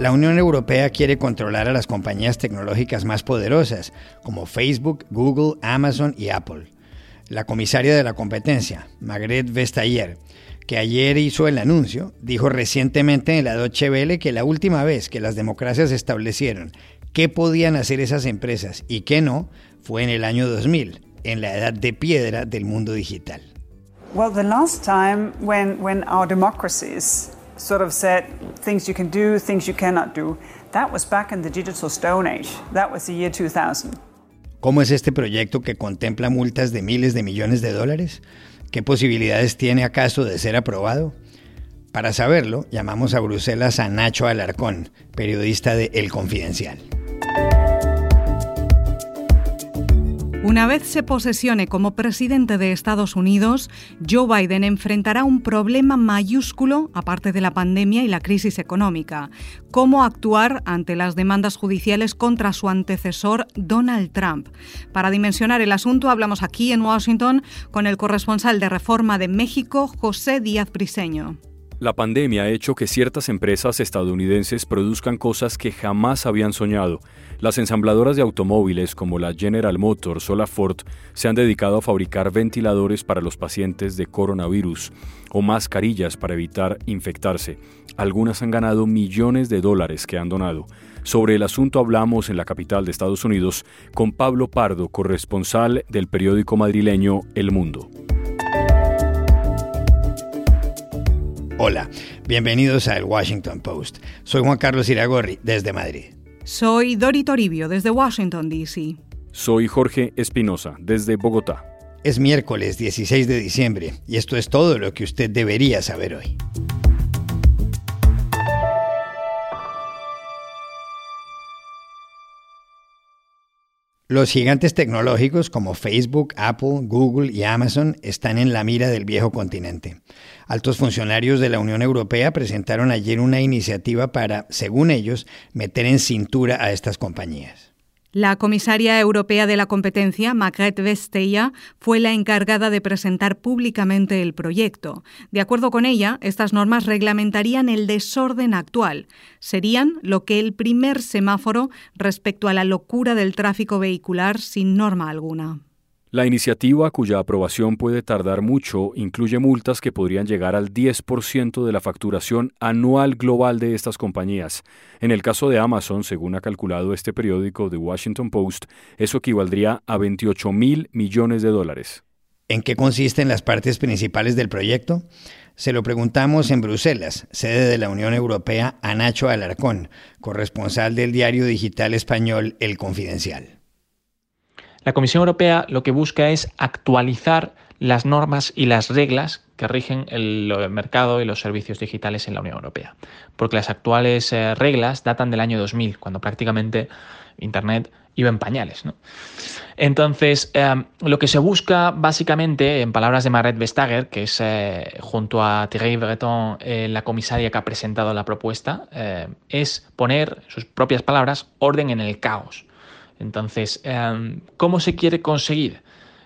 La Unión Europea quiere controlar a las compañías tecnológicas más poderosas, como Facebook, Google, Amazon y Apple. La comisaria de la competencia, Margrethe Vestager, que ayer hizo el anuncio, dijo recientemente en la Deutsche Welle que la última vez que las democracias establecieron qué podían hacer esas empresas y qué no fue en el año 2000, en la edad de piedra del mundo digital. Well, the last time when, when our democracies sort of said things you can do, things you cannot do. That was back in the digital stone age. That was the year 2000. ¿Cómo es este proyecto que contempla multas de miles de millones de dólares? ¿Qué posibilidades tiene acaso de ser aprobado? Para saberlo, llamamos a Bruselas a Nacho Alarcón, periodista de El Confidencial. Una vez se posesione como presidente de Estados Unidos, Joe Biden enfrentará un problema mayúsculo, aparte de la pandemia y la crisis económica. Cómo actuar ante las demandas judiciales contra su antecesor, Donald Trump. Para dimensionar el asunto, hablamos aquí en Washington con el corresponsal de Reforma de México, José Díaz Briseño. La pandemia ha hecho que ciertas empresas estadounidenses produzcan cosas que jamás habían soñado. Las ensambladoras de automóviles como la General Motors o la Ford se han dedicado a fabricar ventiladores para los pacientes de coronavirus o mascarillas para evitar infectarse. Algunas han ganado millones de dólares que han donado. Sobre el asunto hablamos en la capital de Estados Unidos con Pablo Pardo, corresponsal del periódico madrileño El Mundo. Hola, bienvenidos a El Washington Post. Soy Juan Carlos Iragorri, desde Madrid. Soy Dori Toribio, desde Washington, D.C. Soy Jorge Espinosa, desde Bogotá. Es miércoles 16 de diciembre y esto es todo lo que usted debería saber hoy. Los gigantes tecnológicos como Facebook, Apple, Google y Amazon están en la mira del viejo continente. Altos funcionarios de la Unión Europea presentaron ayer una iniciativa para, según ellos, meter en cintura a estas compañías. La comisaria europea de la competencia, Margrethe Vestager, fue la encargada de presentar públicamente el proyecto. De acuerdo con ella, estas normas reglamentarían el desorden actual. Serían lo que el primer semáforo respecto a la locura del tráfico vehicular sin norma alguna. La iniciativa, cuya aprobación puede tardar mucho, incluye multas que podrían llegar al 10% de la facturación anual global de estas compañías. En el caso de Amazon, según ha calculado este periódico The Washington Post, eso equivaldría a 28 mil millones de dólares. ¿En qué consisten las partes principales del proyecto? Se lo preguntamos en Bruselas, sede de la Unión Europea, a Nacho Alarcón, corresponsal del diario digital español El Confidencial. La Comisión Europea lo que busca es actualizar las normas y las reglas que rigen el, mercado y los servicios digitales en la Unión Europea. Porque las actuales eh, reglas datan del año 2000, cuando prácticamente Internet iba en pañales. Entonces, eh, lo que se busca básicamente, en palabras de Maret Vestager, que es eh, junto a Thierry Breton la comisaria que ha presentado la propuesta, es poner, sus propias palabras, orden en el caos. Entonces, em, ¿cómo se quiere conseguir?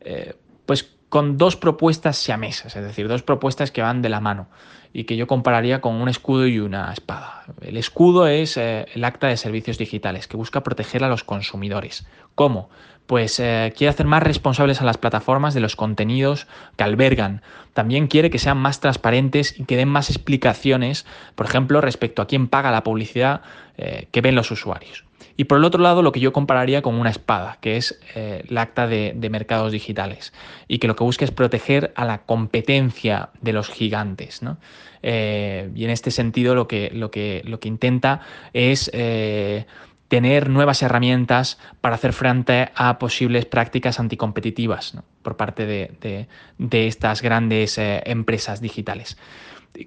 Eh, pues con dos propuestas siamesas, es decir, dos propuestas que van de la mano y que yo compararía con un escudo y una espada. El escudo es eh, el acta de servicios digitales, que busca proteger a los consumidores. ¿Cómo? Pues eh, quiere hacer más responsables a las plataformas de los contenidos que albergan. También quiere que sean más transparentes y que den más explicaciones, por ejemplo, respecto a quién paga la publicidad que ven los usuarios. Y por el otro lado, lo que yo compararía con una espada, que es eh, el acta de, mercados digitales, y que lo que busca es proteger a la competencia de los gigantes. Eh, y en este sentido, lo que, lo que, lo que intenta es eh, tener nuevas herramientas para hacer frente a posibles prácticas anticompetitivas por parte de, estas grandes empresas digitales.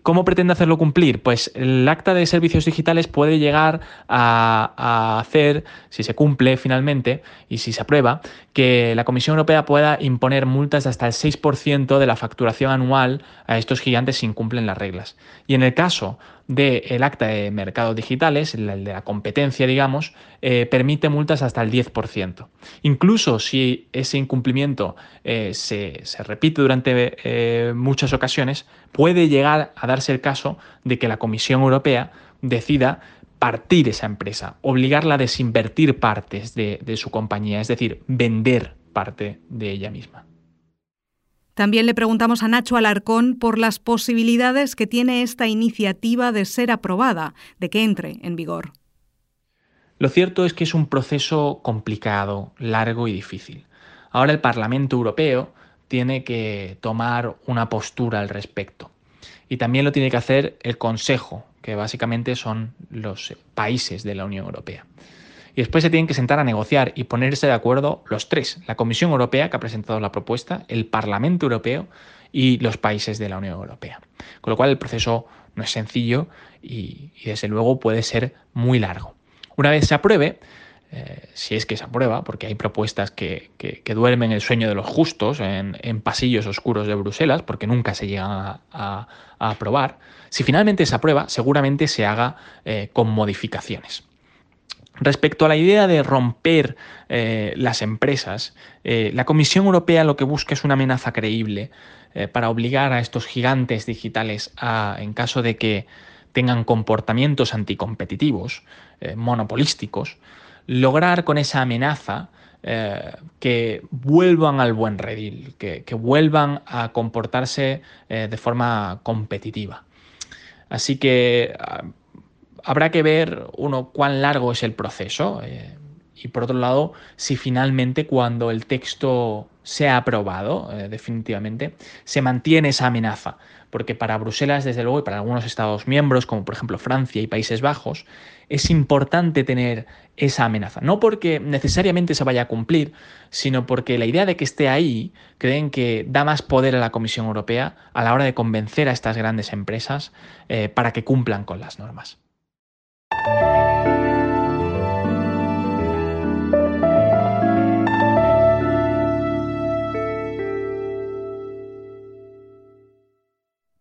¿Cómo pretende hacerlo cumplir? Pues el acta de servicios digitales puede llegar a, hacer, si se cumple finalmente y si se aprueba, que la Comisión Europea pueda imponer multas de hasta el 6% de la facturación anual a estos gigantes si incumplen las reglas. Y en el caso del acta de mercados digitales, el de la competencia, digamos, eh, permite multas hasta el 10%. Incluso si ese incumplimiento eh, se, repite durante eh, muchas ocasiones, puede llegar a darse el caso de que la Comisión Europea decida partir esa empresa, obligarla a desinvertir partes de, de su compañía, es decir, vender parte de ella misma. También le preguntamos a Nacho Alarcón por las posibilidades que tiene esta iniciativa de ser aprobada, de que entre en vigor. Lo cierto es que es un proceso complicado, largo y difícil. Ahora el Parlamento Europeo tiene que tomar una postura al respecto. Y también lo tiene que hacer el Consejo, que básicamente son los países de la Unión Europea y después se tienen que sentar a negociar y ponerse de acuerdo los tres, la Comisión Europea que ha presentado la propuesta, el Parlamento Europeo y los países de la Unión Europea. Con lo cual el proceso no es sencillo y, desde luego puede ser muy largo. Una vez se apruebe, eh, si es que se aprueba, porque hay propuestas que, duermen el sueño de los justos en, pasillos oscuros de Bruselas, porque nunca se llegan a, aprobar, si finalmente se aprueba, seguramente se haga eh, con modificaciones. Respecto a la idea de romper eh, las empresas, eh, la Comisión Europea lo que busca es una amenaza creíble eh, para obligar a estos gigantes digitales a, en caso de que tengan comportamientos anticompetitivos, monopolísticos, lograr con esa amenaza que vuelvan al buen redil, que, que vuelvan a comportarse de forma competitiva. Así que habrá que ver, uno, cuán largo es el proceso eh, y por otro lado, si finalmente cuando el texto sea aprobado, eh, definitivamente, se mantiene esa amenaza. Porque para Bruselas, desde luego, y para algunos Estados miembros, como por ejemplo Francia y Países Bajos, es importante tener esa amenaza. No porque necesariamente se vaya a cumplir, sino porque la idea de que esté ahí creen que da más poder a la Comisión Europea a la hora de convencer a estas grandes empresas eh, para que cumplan con las normas.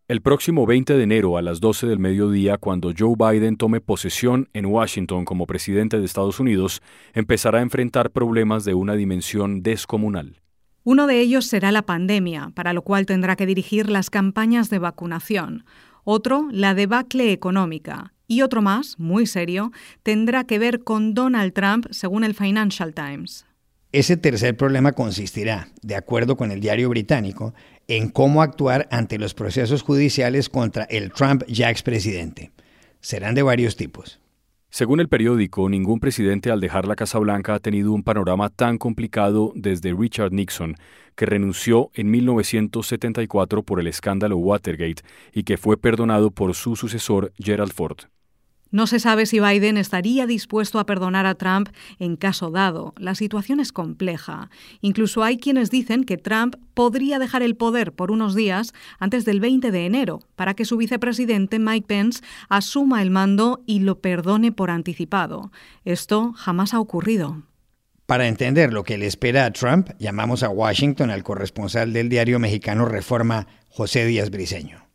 El próximo 20 de enero a las 12 del mediodía, cuando Joe Biden tome posesión en Washington como presidente de Estados Unidos, empezará a enfrentar problemas de una dimensión descomunal. Uno de ellos será la pandemia, para lo cual tendrá que dirigir las campañas de vacunación. Otro, la debacle económica y otro más, muy serio, tendrá que ver con Donald Trump, según el Financial Times. Ese tercer problema consistirá, de acuerdo con el diario británico, en cómo actuar ante los procesos judiciales contra el Trump ya expresidente. Serán de varios tipos. Según el periódico, ningún presidente al dejar la Casa Blanca ha tenido un panorama tan complicado desde Richard Nixon, que renunció en 1974 por el escándalo Watergate y que fue perdonado por su sucesor Gerald Ford. No se sabe si Biden estaría dispuesto a perdonar a Trump en caso dado. La situación es compleja. Incluso hay quienes dicen que Trump podría dejar el poder por unos días antes del 20 de enero para que su vicepresidente Mike Pence asuma el mando y lo perdone por anticipado. Esto jamás ha ocurrido. Para entender lo que le espera a Trump, llamamos a Washington al corresponsal del diario mexicano Reforma, José Díaz Briceño.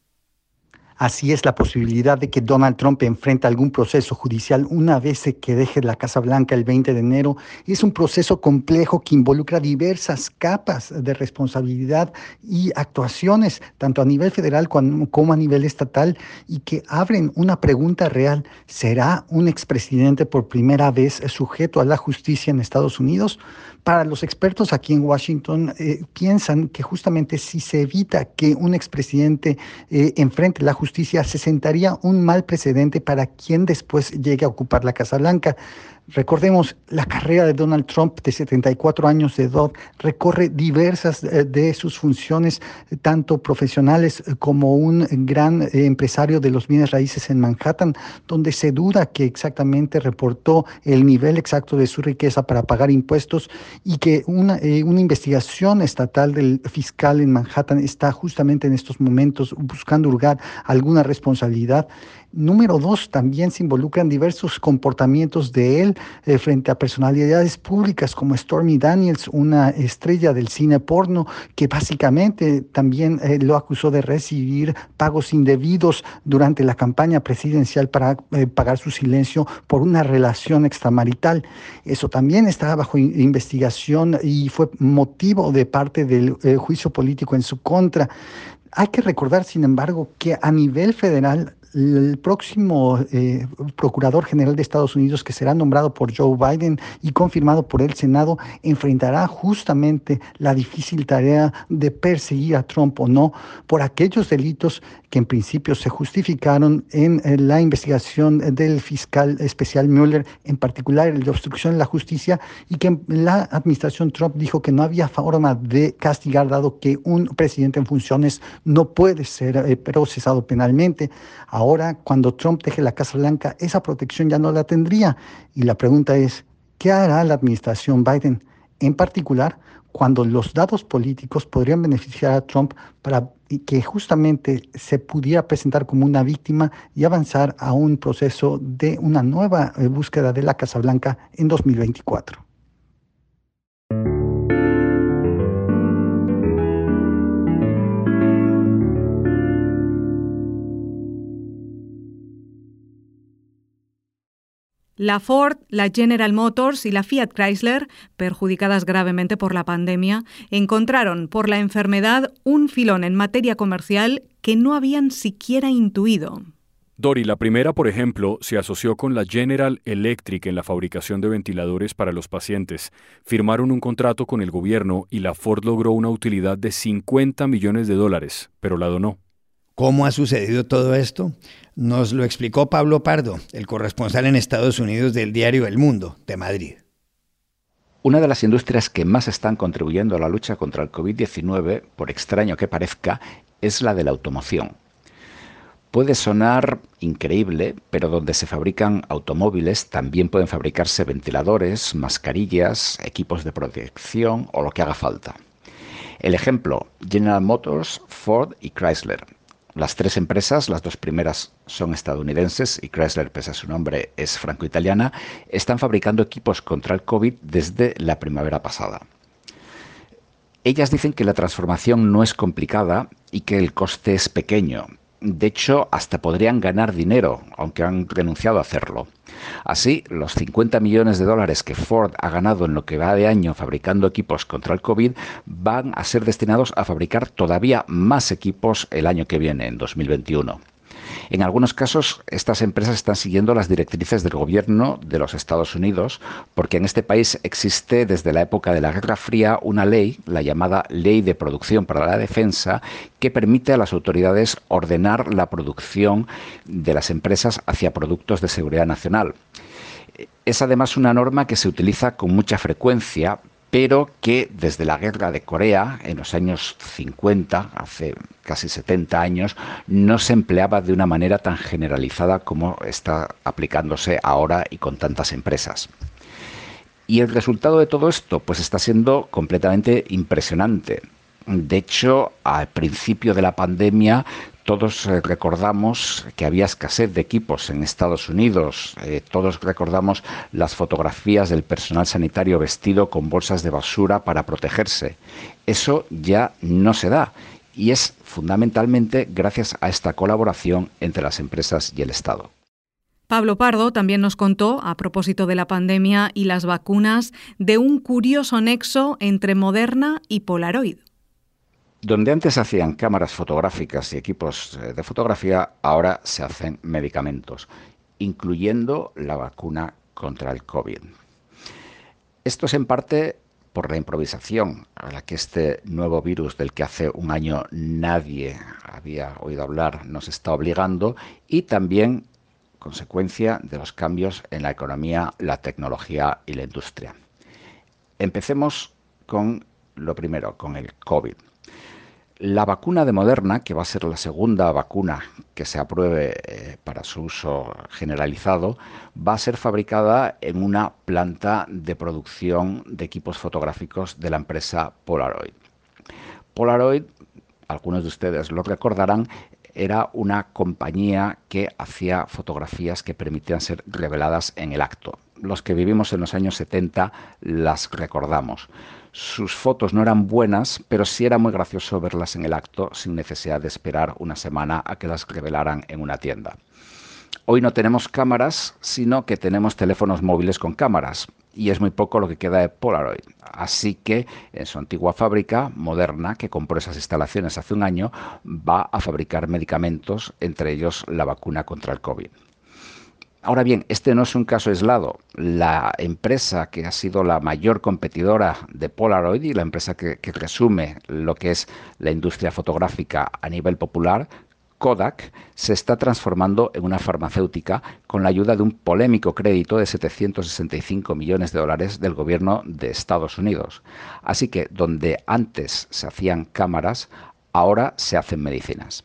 Así es la posibilidad de que Donald Trump enfrente algún proceso judicial una vez que deje la Casa Blanca el 20 de enero. Es un proceso complejo que involucra diversas capas de responsabilidad y actuaciones, tanto a nivel federal como a nivel estatal, y que abren una pregunta real. ¿Será un expresidente por primera vez sujeto a la justicia en Estados Unidos? Para los expertos aquí en Washington, eh, piensan que justamente si se evita que un expresidente eh, enfrente la justicia, se sentaría un mal precedente para quien después llegue a ocupar la Casa Blanca. Recordemos, la carrera de Donald Trump de 74 años de edad recorre diversas eh, de sus funciones, tanto profesionales eh, como un gran eh, empresario de los bienes raíces en Manhattan, donde se duda que exactamente reportó el nivel exacto de su riqueza para pagar impuestos y que una, investigación estatal del fiscal en Manhattan está justamente en estos momentos buscando hurgar alguna responsabilidad. Número dos, también se involucran diversos comportamientos de él eh, frente a personalidades públicas como Stormy Daniels, una estrella del cine porno, que básicamente también eh, lo acusó de recibir pagos indebidos durante la campaña presidencial para eh, pagar su silencio por una relación extramarital. Eso también está bajo investigación y fue motivo de parte del juicio político en su contra. Hay que recordar, sin embargo, que a nivel federal el próximo eh, Procurador General de Estados Unidos, que será nombrado por Joe Biden y confirmado por el Senado, enfrentará justamente la difícil tarea de perseguir a Trump o no por aquellos delitos que en principio se justificaron en la investigación del fiscal especial Mueller, en particular el de obstrucción de la justicia, y que la administración Trump dijo que no había forma de castigar, dado que un presidente en funciones no puede ser eh, procesado penalmente. Cuando Trump deje la Casa Blanca, esa protección ya no la tendría. Y la pregunta es, ¿qué hará la administración Biden? En particular, cuando los datos políticos podrían beneficiar a Trump para que justamente se pudiera presentar como una víctima y avanzar a un proceso de una nueva eh, búsqueda de la Casa Blanca en 2024. La Ford, la General Motors y la Fiat Chrysler, perjudicadas gravemente por la pandemia, encontraron por la enfermedad un filón en materia comercial que no habían siquiera intuido. Dori, la primera, por ejemplo, se asoció con la General Electric en la fabricación de ventiladores para los pacientes. Firmaron un contrato con el gobierno y la Ford logró una utilidad de 50 millones de dólares, pero la donó. ¿Cómo ha sucedido todo esto? Nos lo explicó Pablo Pardo, el corresponsal en Estados Unidos del diario El Mundo, de Madrid. Una de las industrias que más están contribuyendo a la lucha contra el COVID-19, por extraño que parezca, es la de la automoción. Puede sonar increíble, pero donde se fabrican automóviles también pueden fabricarse ventiladores, mascarillas, equipos de protección o lo que haga falta. El ejemplo, General Motors, Ford y Chrysler. Las tres empresas, las dos primeras son estadounidenses y Chrysler, pese a su nombre, es franco-italiana, están fabricando equipos contra el COVID desde la primavera pasada. Ellas dicen que la transformación no es complicada y que el coste es pequeño, de hecho, hasta podrían ganar dinero, aunque han renunciado a hacerlo. Así, los 50 millones de dólares que Ford ha ganado en lo que va de año fabricando equipos contra el COVID van a ser destinados a fabricar todavía más equipos el año que viene, en 2021. En algunos casos, estas empresas están siguiendo las directrices del gobierno de los Estados Unidos, porque en este país existe desde la época de la Guerra Fría una ley, la llamada Ley de Producción para la Defensa, que permite a las autoridades ordenar la producción de las empresas hacia productos de seguridad nacional. Es además una norma que se utiliza con mucha frecuencia pero que desde la guerra de Corea, en los años 50, hace casi 70 años, no se empleaba de una manera tan generalizada como está aplicándose ahora y con tantas empresas. Y el resultado de todo esto, pues está siendo completamente impresionante. De hecho, al principio de la pandemia todos eh, recordamos que había escasez de equipos en Estados Unidos. Eh, todos recordamos las fotografías del personal sanitario vestido con bolsas de basura para protegerse. Eso ya no se da y es fundamentalmente gracias a esta colaboración entre las empresas y el Estado. Pablo Pardo también nos contó, a propósito de la pandemia y las vacunas, de un curioso nexo entre Moderna y Polaroid. Donde antes hacían cámaras fotográficas y equipos eh, de fotografía, ahora se hacen medicamentos, incluyendo la vacuna contra el COVID. Esto es en parte por la improvisación a la que este nuevo virus del que hace un año nadie había oído hablar nos está obligando y también consecuencia de los cambios en la economía, la tecnología y la industria. Empecemos con lo primero, con el COVID. La vacuna de Moderna, que va a ser la segunda vacuna que se apruebe eh, para su uso generalizado, va a ser fabricada en una planta de producción de equipos fotográficos de la empresa Polaroid. Polaroid, algunos de ustedes lo recordarán, era una compañía que hacía fotografías que permitían ser reveladas en el acto. Los que vivimos en los años 70 las recordamos. Sus fotos no eran buenas, pero sí era muy gracioso verlas en el acto sin necesidad de esperar una semana a que las revelaran en una tienda. Hoy no tenemos cámaras, sino que tenemos teléfonos móviles con cámaras. y es muy poco lo que queda de Polaroid. Así que en su antigua fábrica, Moderna, que compró esas instalaciones hace un año, va a fabricar medicamentos, entre ellos la vacuna contra el COVID. Ahora bien, este no es un caso aislado. La empresa que ha sido la mayor competidora de Polaroid y la empresa que, que resume lo que es la industria fotográfica a nivel popular, Kodak se está transformando en una farmacéutica con la ayuda de un polémico crédito de 765 millones de dólares del gobierno de Estados Unidos. Así que donde antes se hacían cámaras, ahora se hacen medicinas.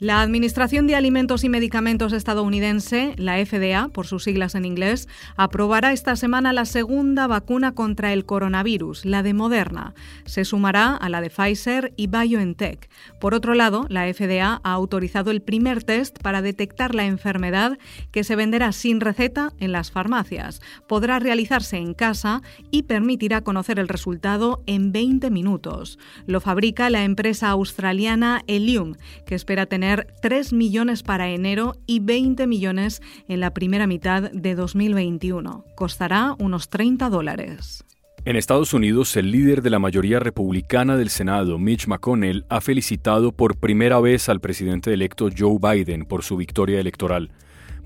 La Administración de Alimentos y Medicamentos estadounidense, la FDA, por sus siglas en inglés, aprobará esta semana la segunda vacuna contra el coronavirus, la de Moderna. Se sumará a la de Pfizer y BioNTech. Por otro lado, la FDA ha autorizado el primer test para detectar la enfermedad que se venderá sin receta en las farmacias. Podrá realizarse en casa y permitirá conocer el resultado en 20 minutos. Lo fabrica la empresa australiana Elium, que espera tener 3 millones para enero y 20 millones en la primera mitad de 2021. Costará unos 30 dólares. En Estados Unidos, el líder de la mayoría republicana del Senado, Mitch McConnell, ha felicitado por primera vez al presidente electo Joe Biden por su victoria electoral.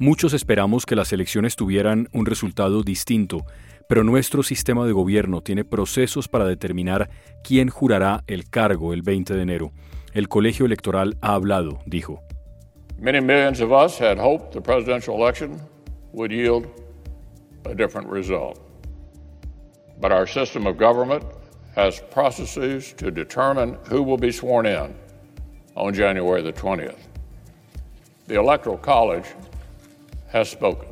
Muchos esperamos que las elecciones tuvieran un resultado distinto, pero nuestro sistema de gobierno tiene procesos para determinar quién jurará el cargo el 20 de enero. El colegio electoral ha hablado, dijo. Many millions of us had hoped the presidential election would yield a different result. But our system of government has processes to determine who will be sworn in on January the 20th. The Electoral College has spoken.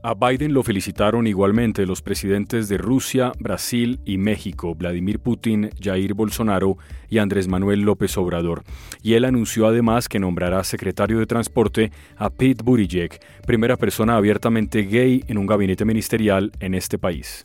A Biden lo felicitaron igualmente los presidentes de Rusia, Brasil y México, Vladimir Putin, Jair Bolsonaro y Andrés Manuel López Obrador. Y él anunció además que nombrará secretario de Transporte a Pete Buttigieg, primera persona abiertamente gay en un gabinete ministerial en este país.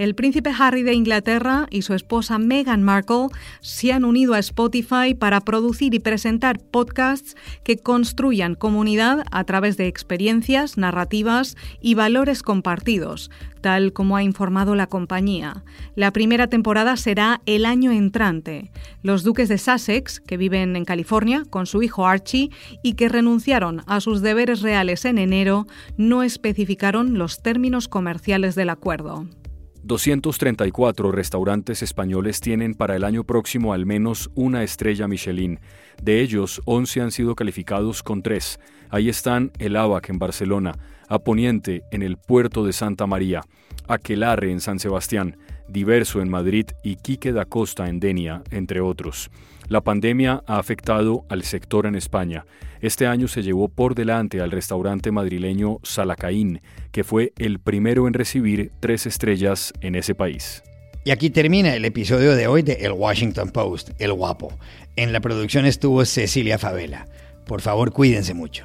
El príncipe Harry de Inglaterra y su esposa Meghan Markle se han unido a Spotify para producir y presentar podcasts que construyan comunidad a través de experiencias, narrativas y valores compartidos, tal como ha informado la compañía. La primera temporada será el año entrante. Los duques de Sussex, que viven en California con su hijo Archie y que renunciaron a sus deberes reales en enero, no especificaron los términos comerciales del acuerdo. 234 restaurantes españoles tienen para el año próximo al menos una estrella Michelin. De ellos, 11 han sido calificados con tres. Ahí están el Abac en Barcelona, Aponiente en el puerto de Santa María, Aquelarre en San Sebastián, Diverso en Madrid y Quique da Costa en Denia, entre otros. La pandemia ha afectado al sector en España. Este año se llevó por delante al restaurante madrileño Salacaín, que fue el primero en recibir tres estrellas en ese país. Y aquí termina el episodio de hoy de El Washington Post, El Guapo. En la producción estuvo Cecilia Favela. Por favor, cuídense mucho.